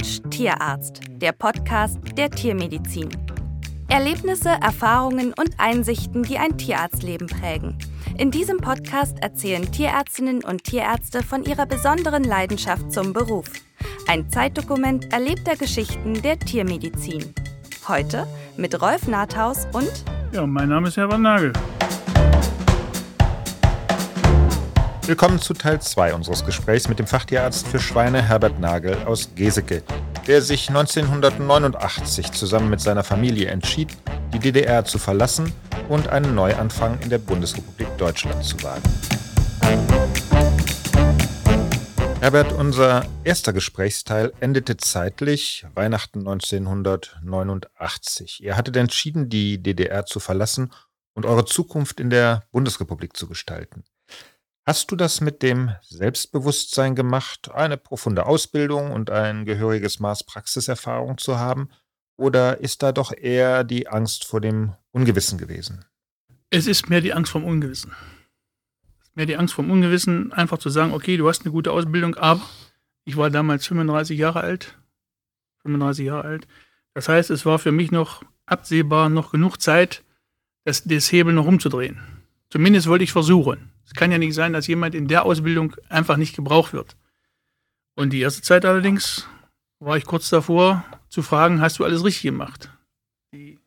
Mensch Tierarzt, der Podcast der Tiermedizin. Erlebnisse, Erfahrungen und Einsichten, die ein Tierarztleben prägen. In diesem Podcast erzählen Tierärztinnen und Tierärzte von ihrer besonderen Leidenschaft zum Beruf. Ein Zeitdokument erlebter Geschichten der Tiermedizin. Heute mit Rolf Nathaus und. Ja, mein Name ist Herbert Nagel. Willkommen zu Teil 2 unseres Gesprächs mit dem Fachtierarzt für Schweine Herbert Nagel aus Geseke, der sich 1989 zusammen mit seiner Familie entschied, die DDR zu verlassen und einen Neuanfang in der Bundesrepublik Deutschland zu wagen. Herbert, unser erster Gesprächsteil endete zeitlich Weihnachten 1989. Ihr hattet entschieden, die DDR zu verlassen und eure Zukunft in der Bundesrepublik zu gestalten. Hast du das mit dem Selbstbewusstsein gemacht, eine profunde Ausbildung und ein gehöriges Maß Praxiserfahrung zu haben? Oder ist da doch eher die Angst vor dem Ungewissen gewesen? Es ist mehr die Angst vom Ungewissen. Mehr die Angst vom Ungewissen, einfach zu sagen, okay, du hast eine gute Ausbildung, aber ich war damals 35 Jahre alt. 35 Jahre alt. Das heißt, es war für mich noch absehbar, noch genug Zeit, das, das Hebel noch umzudrehen. Zumindest wollte ich versuchen. Es kann ja nicht sein, dass jemand in der Ausbildung einfach nicht gebraucht wird. Und die erste Zeit allerdings war ich kurz davor zu fragen, hast du alles richtig gemacht? Die,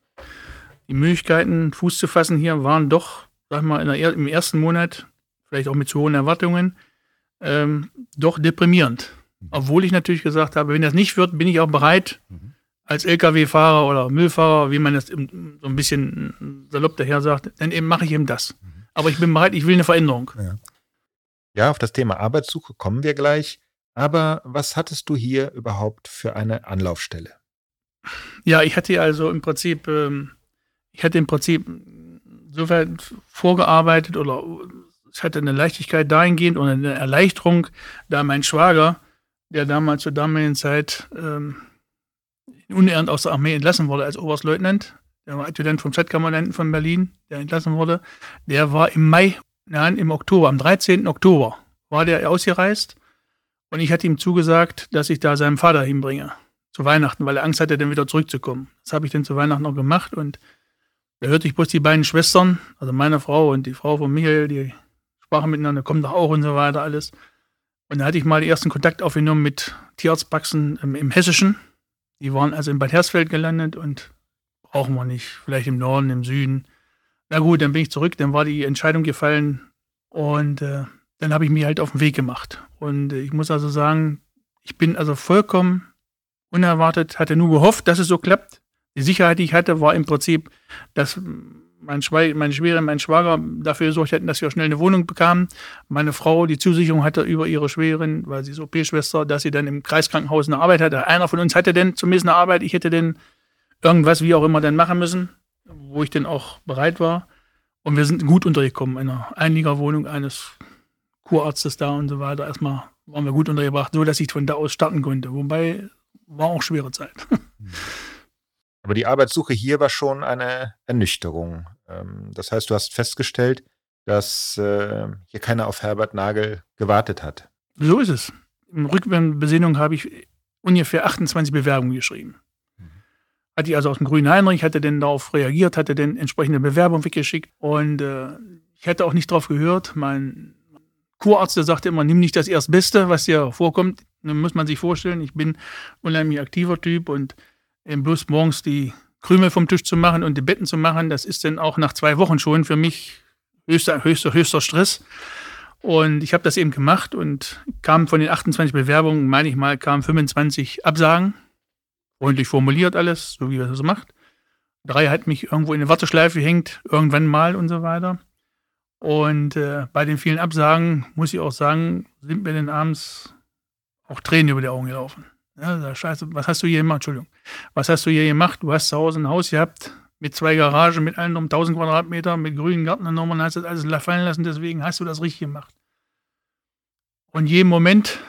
die Möglichkeiten, Fuß zu fassen hier, waren doch, sag mal, der, im ersten Monat, vielleicht auch mit zu hohen Erwartungen, ähm, doch deprimierend. Obwohl ich natürlich gesagt habe, wenn das nicht wird, bin ich auch bereit, als Lkw-Fahrer oder Müllfahrer, wie man das so ein bisschen salopp daher sagt, dann eben mache ich eben das. Aber ich bin bereit, ich will eine Veränderung. Ja. ja, auf das Thema Arbeitssuche kommen wir gleich. Aber was hattest du hier überhaupt für eine Anlaufstelle? Ja, ich hatte also im Prinzip, ähm, ich hatte im Prinzip soweit vorgearbeitet oder ich hatte eine Leichtigkeit dahingehend oder eine Erleichterung, da mein Schwager, der damals zur damaligen Zeit ähm, unernt aus der Armee entlassen wurde als Oberstleutnant, der war Adjutant vom Stadtkommandanten von Berlin, der entlassen wurde, der war im Mai, nein, im Oktober, am 13. Oktober war der ausgereist und ich hatte ihm zugesagt, dass ich da seinem Vater hinbringe zu Weihnachten, weil er Angst hatte, dann wieder zurückzukommen. Das habe ich dann zu Weihnachten noch gemacht und da hörte ich bloß die beiden Schwestern, also meine Frau und die Frau von Michael, die sprachen miteinander, kommt doch auch und so weiter alles. Und da hatte ich mal den ersten Kontakt aufgenommen mit Tierarztpraxen im, im Hessischen. Die waren also in Bad Hersfeld gelandet und brauchen wir nicht. Vielleicht im Norden, im Süden. Na gut, dann bin ich zurück, dann war die Entscheidung gefallen und äh, dann habe ich mich halt auf den Weg gemacht. Und äh, ich muss also sagen, ich bin also vollkommen unerwartet, hatte nur gehofft, dass es so klappt. Die Sicherheit, die ich hatte, war im Prinzip, dass mein Schwe meine Schwägerin, mein Schwager dafür gesorgt hätten, dass wir schnell eine Wohnung bekamen. Meine Frau die Zusicherung hatte über ihre Schwägerin, weil sie ist OP-Schwester, dass sie dann im Kreiskrankenhaus eine Arbeit hatte. Einer von uns hatte denn zumindest eine Arbeit, ich hätte denn irgendwas, wie auch immer, dann machen müssen, wo ich dann auch bereit war. Und wir sind gut untergekommen in einer Einliegerwohnung eines Kurarztes da und so weiter. Erstmal waren wir gut untergebracht, so dass ich von da aus starten konnte. Wobei war auch schwere Zeit. Aber die Arbeitssuche hier war schon eine Ernüchterung. Ähm, das heißt, du hast festgestellt, dass äh, hier keiner auf Herbert Nagel gewartet hat. So ist es. Im Rückbesinnung habe ich ungefähr 28 Bewerbungen geschrieben. Hatte ich also aus dem Grünen Heinrich, hatte dann darauf reagiert, hatte dann entsprechende Bewerbung weggeschickt und äh, ich hätte auch nicht darauf gehört. Mein Kurarzt, der sagte immer, nimm nicht das Erstbeste, was dir vorkommt. Dann muss man sich vorstellen, ich bin unheimlich aktiver Typ und eben bloß morgens die Krümel vom Tisch zu machen und die Betten zu machen, das ist dann auch nach zwei Wochen schon für mich höchster, höchster, höchster Stress. Und ich habe das eben gemacht und kam von den 28 Bewerbungen, meine ich mal, kamen 25 Absagen freundlich formuliert alles, so wie er das macht. Drei hat mich irgendwo in eine Warteschleife hängt, irgendwann mal und so weiter. Und äh, bei den vielen Absagen, muss ich auch sagen, sind mir dann abends auch Tränen über die Augen gelaufen. Ja, Scheiße, was hast du hier gemacht? Entschuldigung. Was hast du hier gemacht? Du hast zu Hause ein Haus gehabt mit zwei Garagen, mit allen um 1000 Quadratmeter, mit grünen Gartennummern, hast das alles fallen lassen, deswegen hast du das richtig gemacht. Und jeden Moment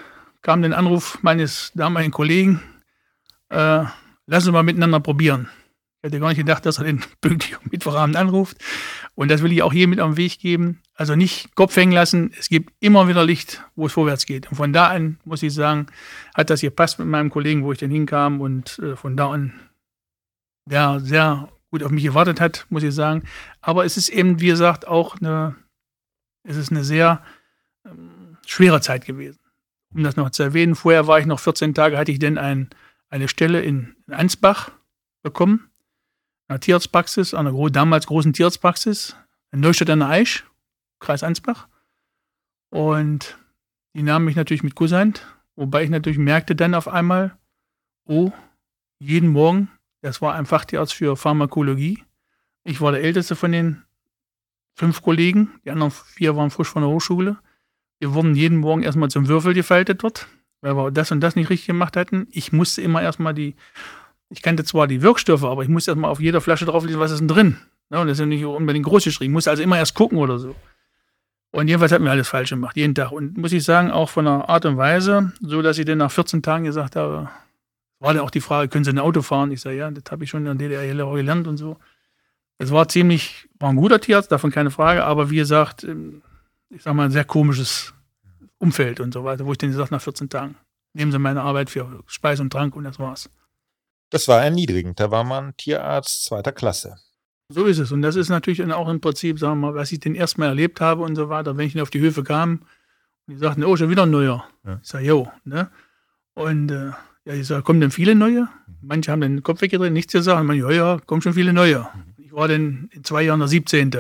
kam der Anruf meines damaligen Kollegen, äh, lass uns mal miteinander probieren. hätte gar nicht gedacht, dass er den pünktlich am Mittwochabend anruft. Und das will ich auch hier mit auf den Weg geben. Also nicht Kopf hängen lassen. Es gibt immer wieder Licht, wo es vorwärts geht. Und von da an, muss ich sagen, hat das hier passt mit meinem Kollegen, wo ich dann hinkam. Und äh, von da an, der sehr gut auf mich gewartet hat, muss ich sagen. Aber es ist eben, wie gesagt, auch eine, es ist eine sehr ähm, schwere Zeit gewesen. Um das noch zu erwähnen, vorher war ich noch 14 Tage, hatte ich denn ein, eine Stelle in, Ansbach bekommen einer Tierarztpraxis, einer damals großen Tierarztpraxis in Neustadt an der Aisch, Kreis Ansbach. Und die nahmen mich natürlich mit Kusshand, wobei ich natürlich merkte dann auf einmal, oh, jeden Morgen, das war ein Fachtierarzt für Pharmakologie. Ich war der älteste von den fünf Kollegen, die anderen vier waren frisch von der Hochschule. Wir wurden jeden Morgen erstmal zum Würfel gefaltet dort, weil wir das und das nicht richtig gemacht hatten. Ich musste immer erstmal die ich kannte zwar die Wirkstoffe, aber ich musste erstmal auf jeder Flasche drauflesen, was ist denn drin. Ja, und das ist ja nicht unbedingt groß geschrieben. Ich musste also immer erst gucken oder so. Und jedenfalls hat mir alles falsch gemacht, jeden Tag. Und muss ich sagen, auch von der Art und Weise, so dass ich dann nach 14 Tagen gesagt habe, war dann auch die Frage, können Sie ein Auto fahren? Ich sage, ja, das habe ich schon in der DDR gelernt und so. Es war ziemlich, war ein guter Tierarzt, davon keine Frage, aber wie gesagt, ähm, ich sage mal, ein sehr komisches Umfeld und so weiter, wo ich dann gesagt nach 14 Tagen, nehmen Sie meine Arbeit für Speis und Trank und das war's. Das war erniedrigend. Da war man Tierarzt zweiter Klasse. So ist es. Und das ist natürlich auch im Prinzip, sagen wir mal, was ich den ersten Mal erlebt habe und so weiter, wenn ich auf die Höfe kam und die sagten, oh, schon wieder ein neuer. Ja. Ich sage, jo, ne? Und äh, ja, ich sage, kommen denn viele neue? Mhm. Manche haben den Kopf weggedreht, nichts gesagt. Und man, ja, ja, kommen schon viele neue. Mhm. Ich war dann in zwei Jahren der 17.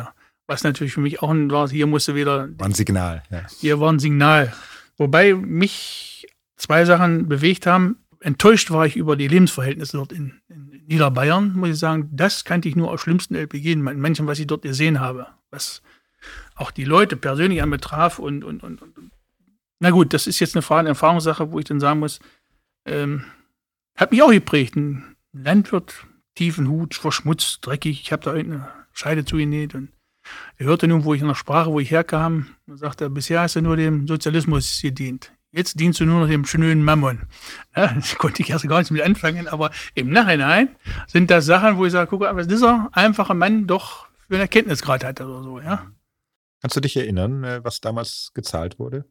Was natürlich für mich auch ein war, hier musste wieder. War ein Signal, ja. Hier war ein Signal. Wobei mich zwei Sachen bewegt haben enttäuscht war ich über die Lebensverhältnisse dort in, in Niederbayern, muss ich sagen. Das kannte ich nur aus schlimmsten LPG, in manchen, was ich dort gesehen habe. Was auch die Leute persönlich an betraf und, und, und, und na gut, das ist jetzt eine Frage, eine Erfahrungssache, wo ich dann sagen muss, ähm, hat mich auch geprägt. Ein Landwirt, tiefen Hut, verschmutzt, dreckig. Ich habe da eine Scheide zugenäht und er hörte nun, wo ich in der Sprache, wo ich herkam, und sagte, bisher hast du nur dem Sozialismus gedient. Jetzt dienst du nur noch dem schönen Mammon. Ja, das konnte ich erst gar nicht mit anfangen, aber im Nachhinein sind das Sachen, wo ich sage, guck mal, was dieser einfache Mann doch für einen Erkenntnisgrad hat oder so, ja. Kannst du dich erinnern, äh, was damals gezahlt wurde?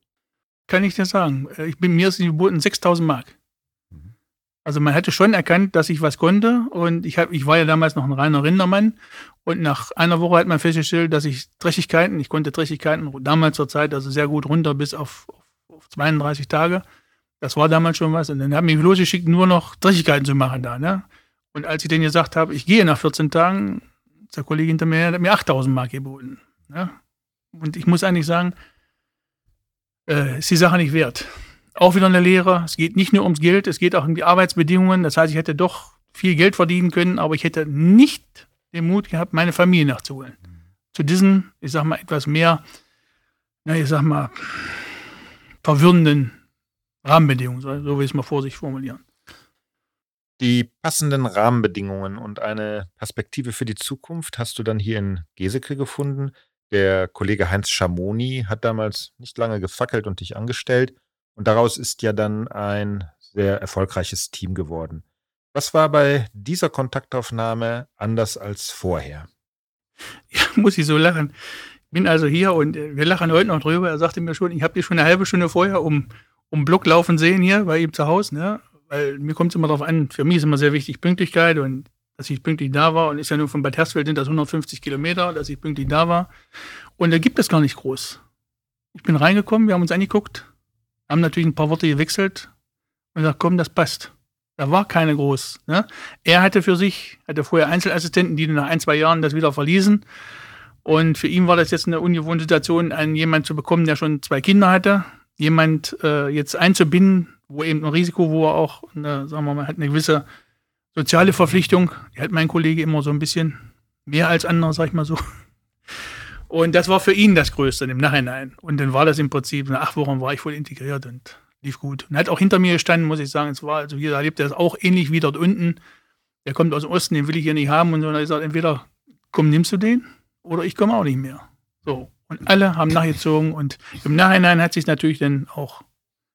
Kann ich dir sagen. Äh, ich bin mir ist geboten 6000 Mark. Also man hätte schon erkannt, dass ich was konnte und ich, hab, ich war ja damals noch ein reiner Rindermann und nach einer Woche hat man festgestellt, dass ich Trächtigkeiten, ich konnte Trächtigkeiten damals zur Zeit also sehr gut runter bis auf, auf auf 32 Tage. Das war damals schon was. Und dann haben mich losgeschickt, nur noch Dreschigkeiten zu machen da. Ne? Und als ich denen gesagt habe, ich gehe nach 14 Tagen, der Kollege hinter mir hat mir 8000 Mark geboten. Ne? Und ich muss eigentlich sagen, äh, ist die Sache nicht wert. Auch wieder eine Lehre. Es geht nicht nur ums Geld, es geht auch um die Arbeitsbedingungen. Das heißt, ich hätte doch viel Geld verdienen können, aber ich hätte nicht den Mut gehabt, meine Familie nachzuholen. Zu diesen, ich sag mal, etwas mehr, na, ich sag mal, verwirrenden Rahmenbedingungen, so will ich es mal vorsichtig formulieren. Die passenden Rahmenbedingungen und eine Perspektive für die Zukunft hast du dann hier in Geseke gefunden. Der Kollege Heinz Schamoni hat damals nicht lange gefackelt und dich angestellt. Und daraus ist ja dann ein sehr erfolgreiches Team geworden. Was war bei dieser Kontaktaufnahme anders als vorher? Ja, muss ich so lachen bin also hier und äh, wir lachen heute noch drüber. Er sagte mir schon, ich habe dich schon eine halbe Stunde vorher um, um Block laufen sehen hier bei ihm zu Hause. Ne? Weil mir kommt es immer darauf an, für mich ist immer sehr wichtig Pünktlichkeit und dass ich pünktlich da war. Und ist ja nur von Bad Hersfeld sind das 150 Kilometer, dass ich pünktlich da war. Und da gibt es gar nicht groß. Ich bin reingekommen, wir haben uns angeguckt, haben natürlich ein paar Worte gewechselt und gesagt, komm, das passt. Da war keine groß. Ne? Er hatte für sich, hatte vorher Einzelassistenten, die nach ein, zwei Jahren das wieder verließen. Und für ihn war das jetzt eine ungewohnte Situation, einen jemand zu bekommen, der schon zwei Kinder hatte, jemand äh, jetzt einzubinden, wo eben ein Risiko, wo er auch, eine, sagen wir mal, hat eine gewisse soziale Verpflichtung. Die hat mein Kollege immer so ein bisschen mehr als andere, sag ich mal so. Und das war für ihn das Größte im Nachhinein. Und dann war das im Prinzip, nach acht Wochen war ich voll integriert und lief gut. Und er hat auch hinter mir gestanden, muss ich sagen. Es war, also hier erlebt er das auch ähnlich wie dort unten. Der kommt aus dem Osten, den will ich hier nicht haben. Und so, er hat gesagt, entweder komm, nimmst du den oder ich komme auch nicht mehr. So. Und alle haben nachgezogen und im Nachhinein hat sich natürlich dann auch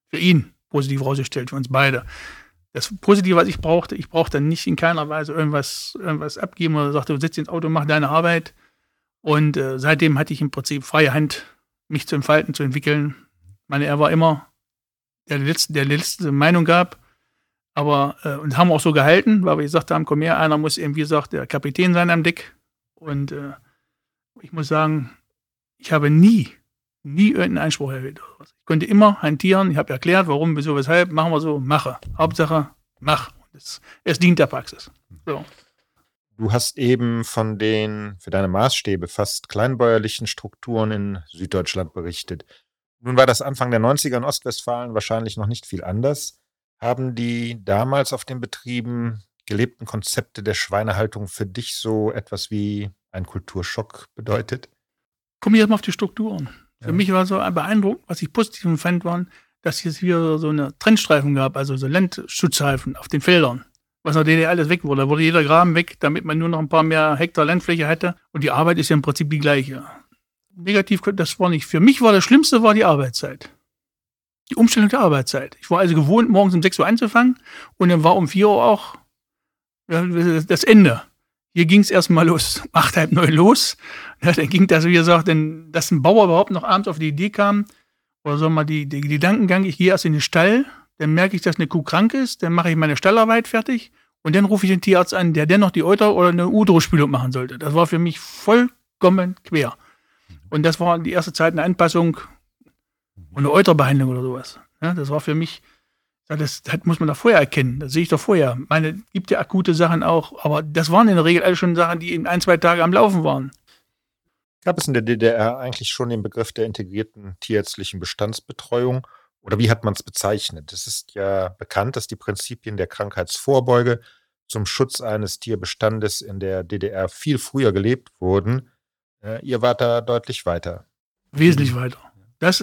für ihn positiv rausgestellt, für uns beide. das Positive, was ich brauchte, ich brauchte nicht in keiner Weise irgendwas, irgendwas abgeben oder sagte, du sitzt ins Auto, mach deine Arbeit. Und äh, seitdem hatte ich im Prinzip freie Hand, mich zu entfalten, zu entwickeln. Meine, er war immer der letzte, der letzte Meinung gab. Aber, äh, und haben auch so gehalten, weil wir gesagt haben, komm her, einer muss eben, wie gesagt, der Kapitän sein am Deck. Und äh, ich muss sagen, ich habe nie, nie irgendeinen Einspruch erhöht. Ich konnte immer hantieren. Ich habe erklärt, warum, wieso, weshalb. Machen wir so, mache. Hauptsache, mach. Es, es dient der Praxis. So. Du hast eben von den für deine Maßstäbe fast kleinbäuerlichen Strukturen in Süddeutschland berichtet. Nun war das Anfang der 90er in Ostwestfalen wahrscheinlich noch nicht viel anders. Haben die damals auf den Betrieben gelebten Konzepte der Schweinehaltung für dich so etwas wie ein Kulturschock bedeutet? Kommen wir jetzt mal auf die Strukturen. Für ja. mich war so beeindruckend, was ich positiv fand, waren, dass es hier so eine Trennstreifen gab, also so Landschutzstreifen auf den Feldern. Was in der DDR alles weg wurde. Da wurde jeder Graben weg, damit man nur noch ein paar mehr Hektar Landfläche hätte. Und die Arbeit ist ja im Prinzip die gleiche. Negativ, das war nicht. Für mich war das Schlimmste war die Arbeitszeit. Die Umstellung der Arbeitszeit. Ich war also gewohnt, morgens um 6 Uhr anzufangen und dann war um 4 Uhr auch das Ende. Hier ging es erstmal los, acht, halb neun los. Ja, dann ging das, wie gesagt, denn, dass ein Bauer überhaupt noch abends auf die Idee kam, oder so mal die, die Gedankengang, ich gehe erst in den Stall, dann merke ich, dass eine Kuh krank ist, dann mache ich meine Stallarbeit fertig und dann rufe ich den Tierarzt an, der dennoch die Euter oder eine Udro-Spülung machen sollte. Das war für mich vollkommen quer. Und das war die erste Zeit eine Anpassung und eine Euterbehandlung oder sowas. Ja, das war für mich das, das muss man doch vorher erkennen. Das sehe ich doch vorher. Meine, gibt ja akute Sachen auch, aber das waren in der Regel alle schon Sachen, die in ein, zwei Tagen am Laufen waren. Gab es in der DDR eigentlich schon den Begriff der integrierten tierärztlichen Bestandsbetreuung? Oder wie hat man es bezeichnet? Es ist ja bekannt, dass die Prinzipien der Krankheitsvorbeuge zum Schutz eines Tierbestandes in der DDR viel früher gelebt wurden. Äh, ihr wart da deutlich weiter. Wesentlich weiter. Das,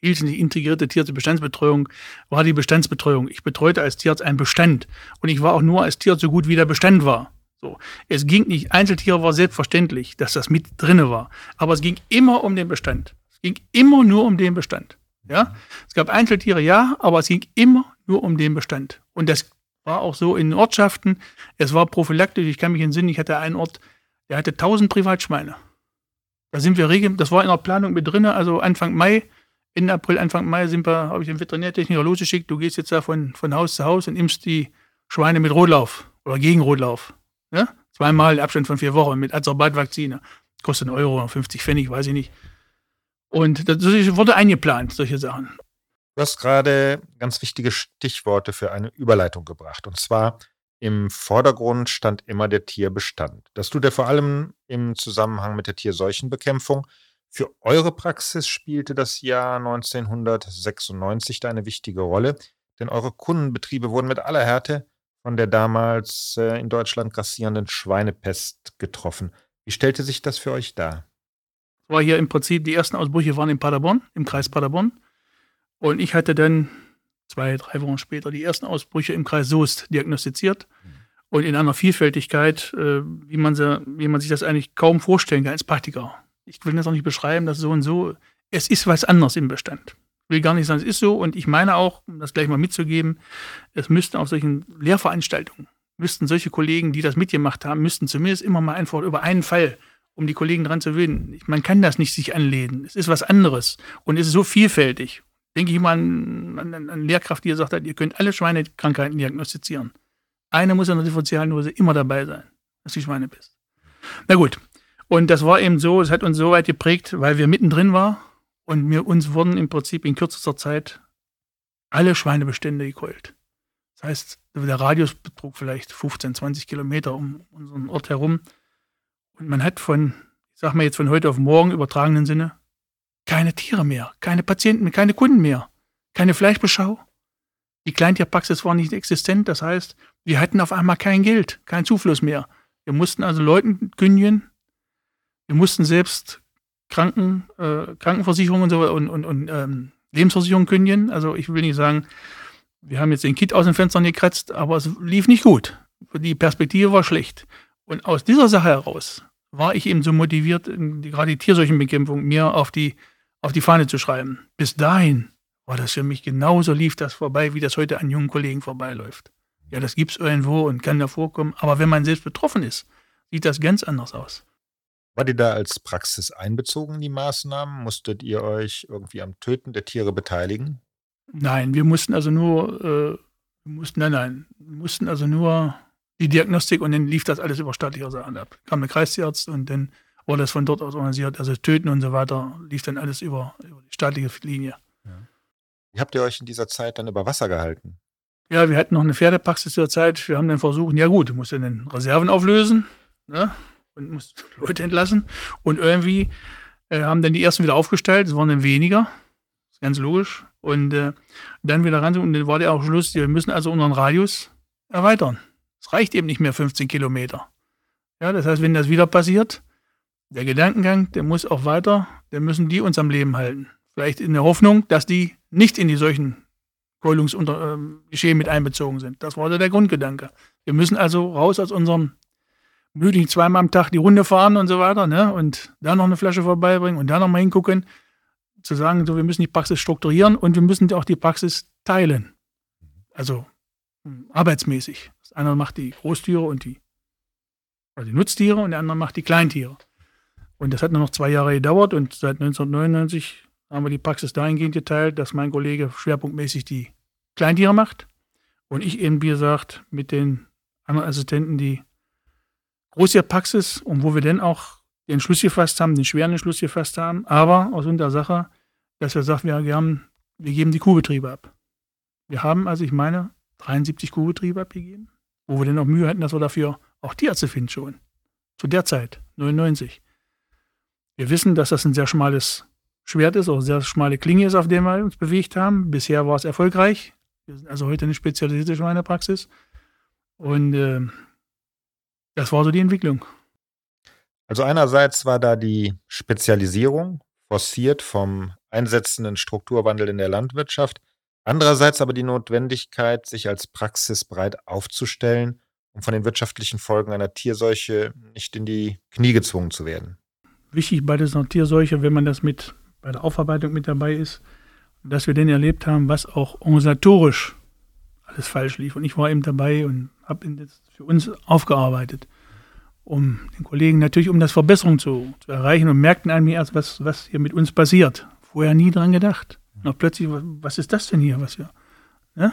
hielt die integrierte Tierbestandsbetreuung, war die Bestandsbetreuung. Ich betreute als Tierarzt einen Bestand und ich war auch nur als Tierarzt so gut, wie der Bestand war. So. Es ging nicht, Einzeltiere war selbstverständlich, dass das mit drinne war, aber es ging immer um den Bestand. Es ging immer nur um den Bestand. Ja? Es gab Einzeltiere, ja, aber es ging immer nur um den Bestand. Und das war auch so in Ortschaften. Es war prophylaktisch. Ich kann mich entsinnen, ich hatte einen Ort, der hatte 1000 Privatschweine. Da sind wir regelmäßig, das war in der Planung mit drin, also Anfang Mai Ende April, Anfang Mai sind wir, habe ich den Veterinärtechniker losgeschickt, du gehst jetzt da von, von Haus zu Haus und impfst die Schweine mit Rotlauf oder gegen Rotlauf. Ja? Zweimal Abstand von vier Wochen mit Azobat-Vakzine. Kostet einen Euro oder 50 Pfennig, weiß ich nicht. Und das wurde eingeplant, solche Sachen. Du hast gerade ganz wichtige Stichworte für eine Überleitung gebracht. Und zwar im Vordergrund stand immer der Tierbestand. Das tut er vor allem im Zusammenhang mit der Tierseuchenbekämpfung. Für eure Praxis spielte das Jahr 1996 da eine wichtige Rolle, denn eure Kundenbetriebe wurden mit aller Härte von der damals äh, in Deutschland grassierenden Schweinepest getroffen. Wie stellte sich das für euch dar? War hier im Prinzip, die ersten Ausbrüche waren in Paderborn, im Kreis Paderborn. Und ich hatte dann zwei, drei Wochen später die ersten Ausbrüche im Kreis Soest diagnostiziert. Mhm. Und in einer Vielfältigkeit, äh, wie, man sie, wie man sich das eigentlich kaum vorstellen kann als Praktiker ich will das auch nicht beschreiben, dass so und so, es ist was anderes im Bestand. Ich will gar nicht sagen, es ist so. Und ich meine auch, um das gleich mal mitzugeben, es müssten auf solchen Lehrveranstaltungen, müssten solche Kollegen, die das mitgemacht haben, müssten zumindest immer mal einfach über einen Fall, um die Kollegen dran zu gewinnen. Man kann das nicht sich anlehnen. Es ist was anderes. Und es ist so vielfältig. Denke ich mal an, an, an Lehrkraft, die gesagt hat, ihr könnt alle Schweinekrankheiten diagnostizieren. Eine muss in der Differentialnose immer dabei sein, dass die Schweinepest. Na gut, und das war eben so, es hat uns so weit geprägt, weil wir mittendrin waren und wir, uns wurden im Prinzip in kürzester Zeit alle Schweinebestände gekeult. Das heißt, der Radius betrug vielleicht 15, 20 Kilometer um unseren Ort herum. Und man hat von, ich sag mal jetzt von heute auf morgen übertragenen Sinne, keine Tiere mehr, keine Patienten, keine Kunden mehr, keine Fleischbeschau. Die Kleintierpraxis war nicht existent, das heißt, wir hatten auf einmal kein Geld, keinen Zufluss mehr. Wir mussten also Leuten kündigen, wir mussten selbst Kranken, äh, Krankenversicherungen und, so, und, und, und ähm, Lebensversicherungen kündigen. Also ich will nicht sagen, wir haben jetzt den Kit aus den Fenstern gekratzt, aber es lief nicht gut. Die Perspektive war schlecht. Und aus dieser Sache heraus war ich eben so motiviert, gerade die Tierseuchenbekämpfung mir auf die, auf die Fahne zu schreiben. Bis dahin war das für mich genauso lief das vorbei, wie das heute an jungen Kollegen vorbeiläuft. Ja, das gibt es irgendwo und kann da vorkommen. Aber wenn man selbst betroffen ist, sieht das ganz anders aus. War ihr da als Praxis einbezogen in die Maßnahmen? Musstet ihr euch irgendwie am Töten der Tiere beteiligen? Nein, wir mussten also nur, äh, mussten, nein, nein, wir mussten also nur die Diagnostik und dann lief das alles über staatliche Sachen ab. Kam der Kreistierarzt und dann wurde das von dort aus organisiert. Also Töten und so weiter lief dann alles über, über die staatliche Linie. Ja. Wie habt ihr euch in dieser Zeit dann über Wasser gehalten? Ja, wir hatten noch eine Pferdepraxis zur Zeit. Wir haben dann versucht, ja gut, du musst dann Reserven auflösen ne? und musst Leute entlassen. Und irgendwie äh, haben dann die ersten wieder aufgestellt. Es waren dann weniger. Das ist ganz logisch. Und äh, dann wieder ran. Und dann war der auch Schluss. Wir müssen also unseren Radius erweitern. Es reicht eben nicht mehr 15 Kilometer. Ja, das heißt, wenn das wieder passiert, der Gedankengang, der muss auch weiter, dann müssen die uns am Leben halten. Vielleicht in der Hoffnung, dass die nicht in die solchen Keulungsgeschehen ähm, mit einbezogen sind. Das war der Grundgedanke. Wir müssen also raus aus unserem müden zweimal am Tag die Runde fahren und so weiter, ne? Und da noch eine Flasche vorbeibringen und da noch mal hingucken, zu sagen, so wir müssen die Praxis strukturieren und wir müssen auch die Praxis teilen. Also arbeitsmäßig. Das eine macht die Großtiere und die, also die Nutztiere und der andere macht die Kleintiere. Und das hat nur noch zwei Jahre gedauert und seit 1999 haben wir die Praxis dahingehend geteilt, dass mein Kollege schwerpunktmäßig die Kleintiere macht und ich eben, wie gesagt, mit den anderen Assistenten die Großtierpraxis und wo wir dann auch den Entschluss gefasst haben, den schweren Entschluss gefasst haben, aber aus unserer Sache, dass wir sagen, wir, haben, wir geben die Kuhbetriebe ab. Wir haben also, ich meine, 73 Kuhbetriebe abgegeben, wo wir dann auch Mühe hatten, dass wir dafür auch Tierärzte finden schon. Zu der Zeit, 99. Wir wissen, dass das ein sehr schmales Schwert ist, auch sehr schmale Klinge ist, auf der wir uns bewegt haben. Bisher war es erfolgreich. Wir sind also heute eine spezialisierte Schweinepraxis. Und äh, das war so die Entwicklung. Also einerseits war da die Spezialisierung forciert vom einsetzenden Strukturwandel in der Landwirtschaft, andererseits aber die Notwendigkeit, sich als Praxis breit aufzustellen, um von den wirtschaftlichen Folgen einer Tierseuche nicht in die Knie gezwungen zu werden. Wichtig bei dieser Tierseuche, wenn man das mit bei der Aufarbeitung mit dabei ist, dass wir den erlebt haben, was auch organisatorisch alles falsch lief. Und ich war eben dabei und habe das für uns aufgearbeitet, um den Kollegen natürlich, um das Verbesserung zu, zu erreichen und merkten eigentlich erst, was, was hier mit uns passiert. Vorher nie dran gedacht. Und plötzlich, was ist das denn hier, was wir, ne?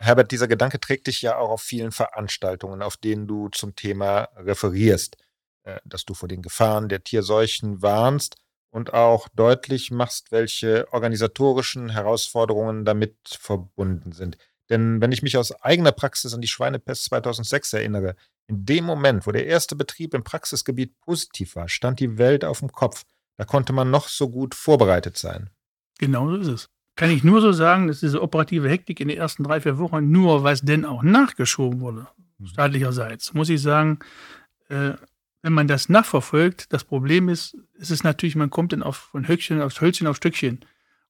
Herbert, dieser Gedanke trägt dich ja auch auf vielen Veranstaltungen, auf denen du zum Thema referierst, äh, dass du vor den Gefahren der Tierseuchen warnst und auch deutlich machst, welche organisatorischen Herausforderungen damit verbunden sind. Denn wenn ich mich aus eigener Praxis an die Schweinepest 2006 erinnere, in dem Moment, wo der erste Betrieb im Praxisgebiet positiv war, stand die Welt auf dem Kopf. Da konnte man noch so gut vorbereitet sein. Genau so ist es. Kann ich nur so sagen, dass diese operative Hektik in den ersten drei, vier Wochen nur, was denn auch nachgeschoben wurde, mhm. staatlicherseits, muss ich sagen, äh, wenn man das nachverfolgt, das Problem ist, es ist natürlich, man kommt dann auf, von Höckchen aufs Hölzchen auf Stückchen.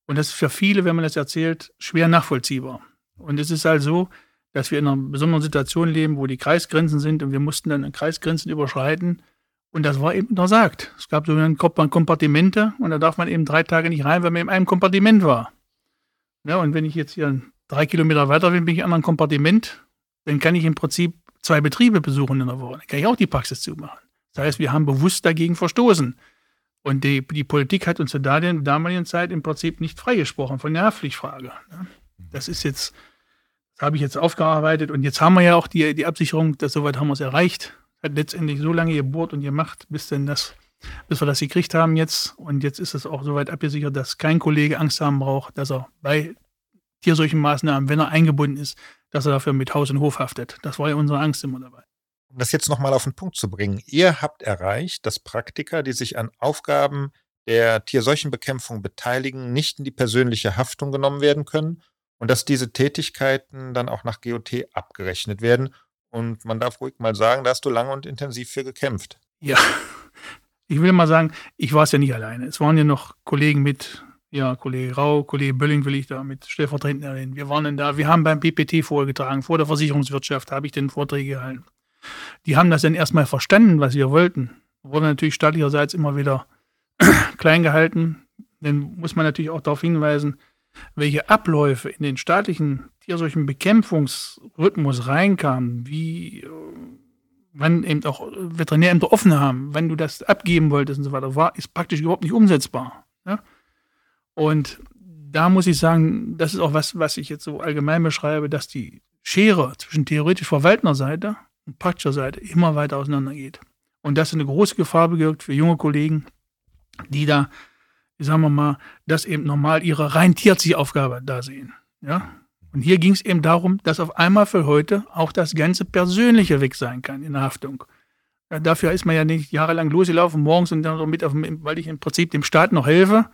Und das ist für viele, wenn man das erzählt, schwer nachvollziehbar. Und es ist halt so, dass wir in einer besonderen Situation leben, wo die Kreisgrenzen sind und wir mussten dann Kreisgrenzen überschreiten. Und das war eben untersagt. Es gab so Kompartimente und da darf man eben drei Tage nicht rein, weil man in einem Kompartiment war. Ja, und wenn ich jetzt hier drei Kilometer weiter bin, bin ich in einem anderen Kompartiment, dann kann ich im Prinzip zwei Betriebe besuchen in der Woche. Dann kann ich auch die Praxis zumachen. Das heißt, wir haben bewusst dagegen verstoßen. Und die, die Politik hat uns zu der damaligen Zeit im Prinzip nicht freigesprochen von der Haftpflichtfrage. Ne? Das ist jetzt, das habe ich jetzt aufgearbeitet und jetzt haben wir ja auch die, die Absicherung, dass soweit haben wir es erreicht. Hat letztendlich so lange gebohrt und gemacht, bis denn das, bis wir das gekriegt haben jetzt. Und jetzt ist es auch soweit abgesichert, dass kein Kollege Angst haben braucht, dass er bei tierseuchen Maßnahmen, wenn er eingebunden ist, dass er dafür mit Haus und Hof haftet. Das war ja unsere Angst immer dabei um das jetzt nochmal auf den Punkt zu bringen, ihr habt erreicht, dass Praktiker, die sich an Aufgaben der Tierseuchenbekämpfung beteiligen, nicht in die persönliche Haftung genommen werden können und dass diese Tätigkeiten dann auch nach GOT abgerechnet werden. Und man darf ruhig mal sagen, da hast du lange und intensiv für gekämpft. Ja, ich will mal sagen, ich war es ja nicht alleine. Es waren ja noch Kollegen mit, ja, Kollege Rau, Kollege Bölling will ich da mit stellvertretend erwähnen. Wir waren dann da, wir haben beim PPT vorgetragen, vor der Versicherungswirtschaft habe ich den Vorträge gehalten. Die haben das dann erstmal verstanden, was wir wollten. Wurde natürlich staatlicherseits immer wieder klein gehalten. Dann muss man natürlich auch darauf hinweisen, welche Abläufe in den staatlichen tiersolchen Bekämpfungsrhythmus reinkam, wie äh, wann eben auch Veterinärämter offen haben, wenn du das abgeben wolltest und so weiter, war, ist praktisch überhaupt nicht umsetzbar. Ja? Und da muss ich sagen, das ist auch was, was ich jetzt so allgemein beschreibe, dass die Schere zwischen theoretisch verwaltender Seite und praktischer Seite immer weiter auseinandergeht. Und das ist eine große Gefahr bewirkt für junge Kollegen, die da, sagen wir mal, das eben normal ihre rein tierärztliche Aufgabe da sehen. Ja? Und hier ging es eben darum, dass auf einmal für heute auch das ganze Persönliche weg sein kann in der Haftung. Ja, dafür ist man ja nicht jahrelang losgelaufen morgens und dann so mit, auf, weil ich im Prinzip dem Staat noch helfe,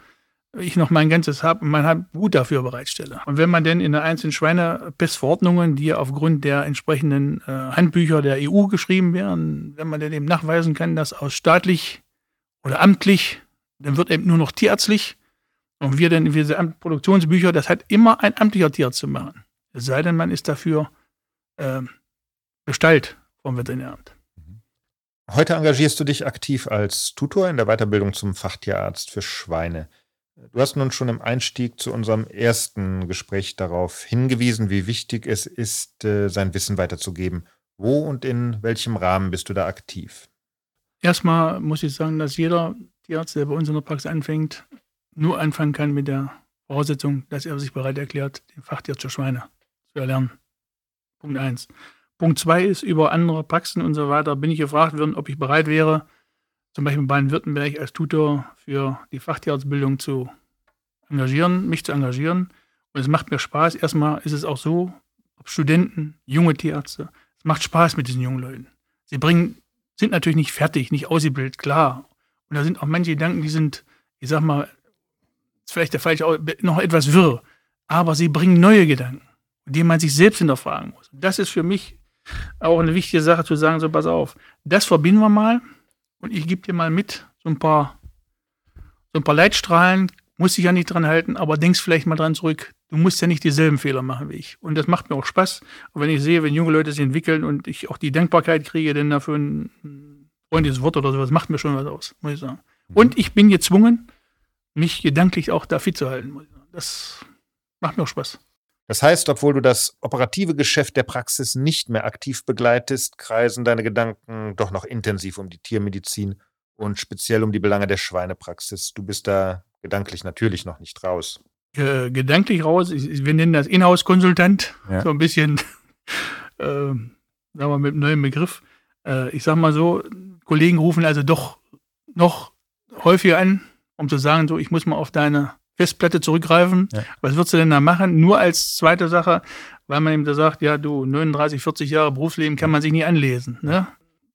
ich noch mein ganzes Hab und mein Gut dafür bereitstelle. Und wenn man denn in der einzelnen Schweinepestverordnungen, die aufgrund der entsprechenden äh, Handbücher der EU geschrieben werden, wenn man denn eben nachweisen kann, dass aus staatlich oder amtlich, dann wird eben nur noch tierärztlich und wir denn diese Produktionsbücher, das hat immer ein amtlicher Tierarzt zu machen. Es sei denn, man ist dafür äh, bestellt vom Veterinäramt. Heute engagierst du dich aktiv als Tutor in der Weiterbildung zum Fachtierarzt für Schweine. Du hast nun schon im Einstieg zu unserem ersten Gespräch darauf hingewiesen, wie wichtig es ist, äh, sein Wissen weiterzugeben. Wo und in welchem Rahmen bist du da aktiv? Erstmal muss ich sagen, dass jeder Tierarzt, der bei uns in der Praxis anfängt, nur anfangen kann mit der Voraussetzung, dass er sich bereit erklärt, den Fachtierarzt für Schweine zu erlernen. Punkt 1. Punkt 2 ist, über andere Praxen und so weiter bin ich gefragt worden, ob ich bereit wäre, zum Beispiel in Baden-Württemberg als Tutor für die Fachtierarztbildung zu engagieren, mich zu engagieren. Und es macht mir Spaß. Erstmal ist es auch so, ob Studenten, junge Tierärzte, es macht Spaß mit diesen jungen Leuten. Sie bringen, sind natürlich nicht fertig, nicht ausgebildet, klar. Und da sind auch manche Gedanken, die sind, ich sag mal, ist vielleicht der falsche, noch etwas wirr. Aber sie bringen neue Gedanken, die man sich selbst hinterfragen muss. Das ist für mich auch eine wichtige Sache zu sagen, so pass auf, das verbinden wir mal und ich gebe dir mal mit so ein paar, so ein paar Leitstrahlen, muss dich ja nicht dran halten, aber denkst vielleicht mal dran zurück. Du musst ja nicht dieselben Fehler machen wie ich. Und das macht mir auch Spaß. Und wenn ich sehe, wenn junge Leute sich entwickeln und ich auch die Dankbarkeit kriege, denn dafür ein freundliches Wort oder sowas, macht mir schon was aus, muss ich sagen. Und ich bin gezwungen, mich gedanklich auch da fit zu halten. Das macht mir auch Spaß. Das heißt, obwohl du das operative Geschäft der Praxis nicht mehr aktiv begleitest, kreisen deine Gedanken doch noch intensiv um die Tiermedizin und speziell um die Belange der Schweinepraxis. Du bist da gedanklich natürlich noch nicht raus. Äh, gedanklich raus, wir nennen das Inhouse-Konsultant, ja. so ein bisschen, äh, sagen wir mit einem neuen Begriff. Äh, ich sag mal so, Kollegen rufen also doch noch häufiger an, um zu sagen, so, ich muss mal auf deine Festplatte zurückgreifen. Ja. Was würdest du denn da machen? Nur als zweite Sache, weil man ihm da sagt, ja, du, 39, 40 Jahre Berufsleben kann man sich nie anlesen. Ne?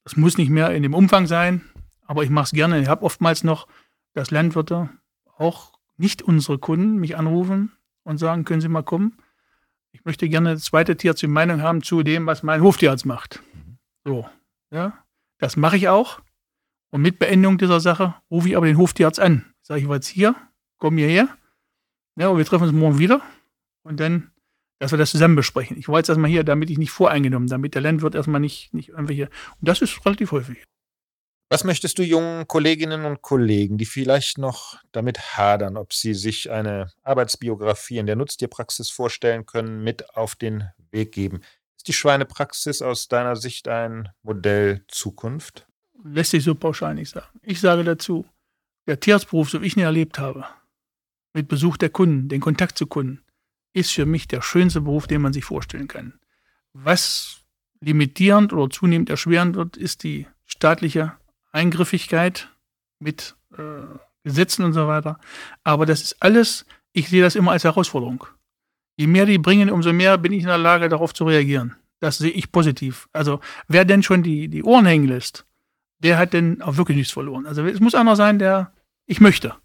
Das muss nicht mehr in dem Umfang sein, aber ich mache es gerne. Ich habe oftmals noch, dass Landwirte, auch nicht unsere Kunden, mich anrufen und sagen, können Sie mal kommen? Ich möchte gerne eine zweite Tierarzt Meinung haben zu dem, was mein Hoftierarzt macht. So, ja, das mache ich auch. Und mit Beendigung dieser Sache rufe ich aber den Hoftierarzt an. Sage ich, war jetzt hier, komm hierher. Ja, und wir treffen uns morgen wieder. Und dann, dass wir das zusammen besprechen. Ich wollte jetzt erstmal hier, damit ich nicht voreingenommen, damit der Landwirt erstmal nicht, nicht irgendwelche. Und das ist relativ häufig. Was möchtest du jungen Kolleginnen und Kollegen, die vielleicht noch damit hadern, ob sie sich eine Arbeitsbiografie in der Nutztierpraxis vorstellen können, mit auf den Weg geben? Ist die Schweinepraxis aus deiner Sicht ein Modell Zukunft? Lässt sich so pauschal nicht sagen. Ich sage dazu, der Tierarztberuf, so wie ich ihn erlebt habe, mit Besuch der Kunden, den Kontakt zu Kunden, ist für mich der schönste Beruf, den man sich vorstellen kann. Was limitierend oder zunehmend erschwerend wird, ist die staatliche Eingriffigkeit mit äh, Gesetzen und so weiter. Aber das ist alles, ich sehe das immer als Herausforderung. Je mehr die bringen, umso mehr bin ich in der Lage, darauf zu reagieren. Das sehe ich positiv. Also wer denn schon die, die Ohren hängen lässt, der hat denn auch wirklich nichts verloren. Also es muss einer sein, der ich möchte.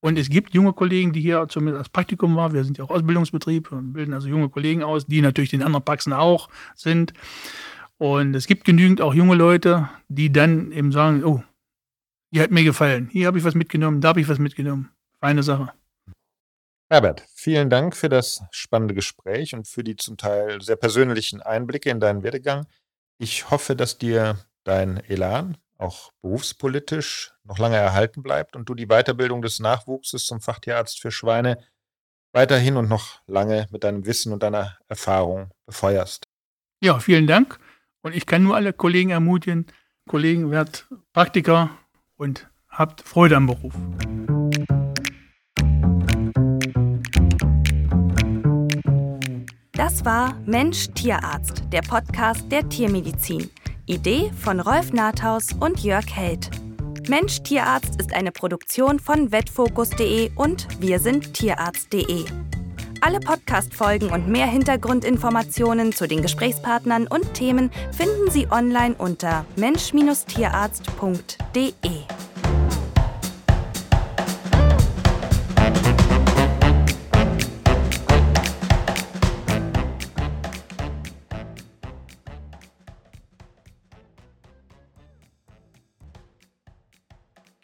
Und es gibt junge Kollegen, die hier zumindest als Praktikum waren. Wir sind ja auch Ausbildungsbetrieb und bilden also junge Kollegen aus, die natürlich den anderen Praxen auch sind. Und es gibt genügend auch junge Leute, die dann eben sagen, oh, die hat mir gefallen. Hier habe ich was mitgenommen, da habe ich was mitgenommen. Feine Sache. Herbert, vielen Dank für das spannende Gespräch und für die zum Teil sehr persönlichen Einblicke in deinen Werdegang. Ich hoffe, dass dir dein Elan auch berufspolitisch noch lange erhalten bleibt und du die Weiterbildung des Nachwuchses zum Fachtierarzt für Schweine weiterhin und noch lange mit deinem Wissen und deiner Erfahrung befeuerst. Ja, vielen Dank. Und ich kann nur alle Kollegen ermutigen, Kollegen, werdet Praktiker und habt Freude am Beruf. Das war Mensch Tierarzt, der Podcast der Tiermedizin. Idee von Rolf Nathaus und Jörg Held. Mensch Tierarzt ist eine Produktion von vetfokus.de und wir sind tierarzt.de. Alle Podcast-Folgen und mehr Hintergrundinformationen zu den Gesprächspartnern und Themen finden Sie online unter mensch-tierarzt.de.